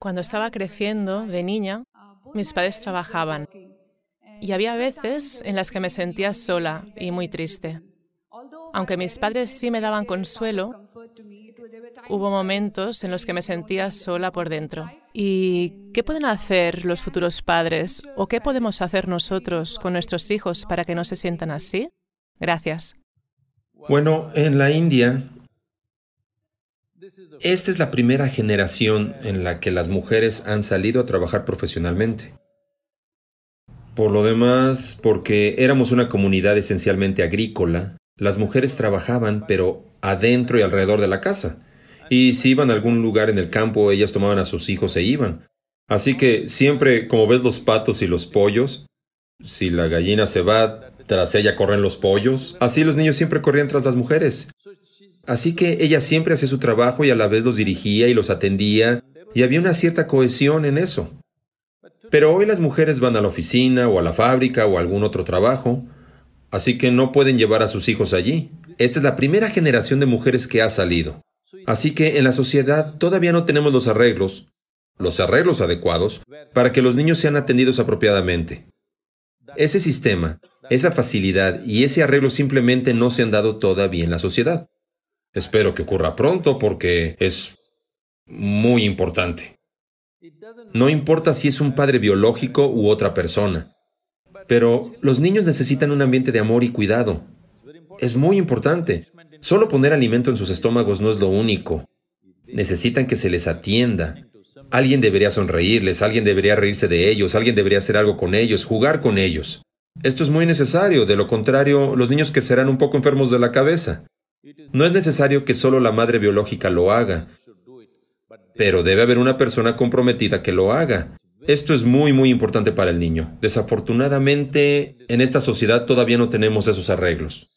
Cuando estaba creciendo de niña, mis padres trabajaban y había veces en las que me sentía sola y muy triste. Aunque mis padres sí me daban consuelo, hubo momentos en los que me sentía sola por dentro. ¿Y qué pueden hacer los futuros padres o qué podemos hacer nosotros con nuestros hijos para que no se sientan así? Gracias. Bueno, en la India, esta es la primera generación en la que las mujeres han salido a trabajar profesionalmente. Por lo demás, porque éramos una comunidad esencialmente agrícola, las mujeres trabajaban, pero adentro y alrededor de la casa. Y si iban a algún lugar en el campo, ellas tomaban a sus hijos e iban. Así que siempre, como ves los patos y los pollos, si la gallina se va, tras ella corren los pollos. Así los niños siempre corrían tras las mujeres. Así que ella siempre hacía su trabajo y a la vez los dirigía y los atendía, y había una cierta cohesión en eso. Pero hoy las mujeres van a la oficina o a la fábrica o a algún otro trabajo, así que no pueden llevar a sus hijos allí. Esta es la primera generación de mujeres que ha salido. Así que en la sociedad todavía no tenemos los arreglos, los arreglos adecuados, para que los niños sean atendidos apropiadamente. Ese sistema, esa facilidad y ese arreglo simplemente no se han dado todavía en la sociedad. Espero que ocurra pronto porque es muy importante. No importa si es un padre biológico u otra persona. Pero los niños necesitan un ambiente de amor y cuidado. Es muy importante. Solo poner alimento en sus estómagos no es lo único. Necesitan que se les atienda. Alguien debería sonreírles, alguien debería reírse de ellos, alguien debería hacer algo con ellos, jugar con ellos. Esto es muy necesario, de lo contrario, los niños que serán un poco enfermos de la cabeza. No es necesario que solo la madre biológica lo haga, pero debe haber una persona comprometida que lo haga. Esto es muy, muy importante para el niño. Desafortunadamente, en esta sociedad todavía no tenemos esos arreglos.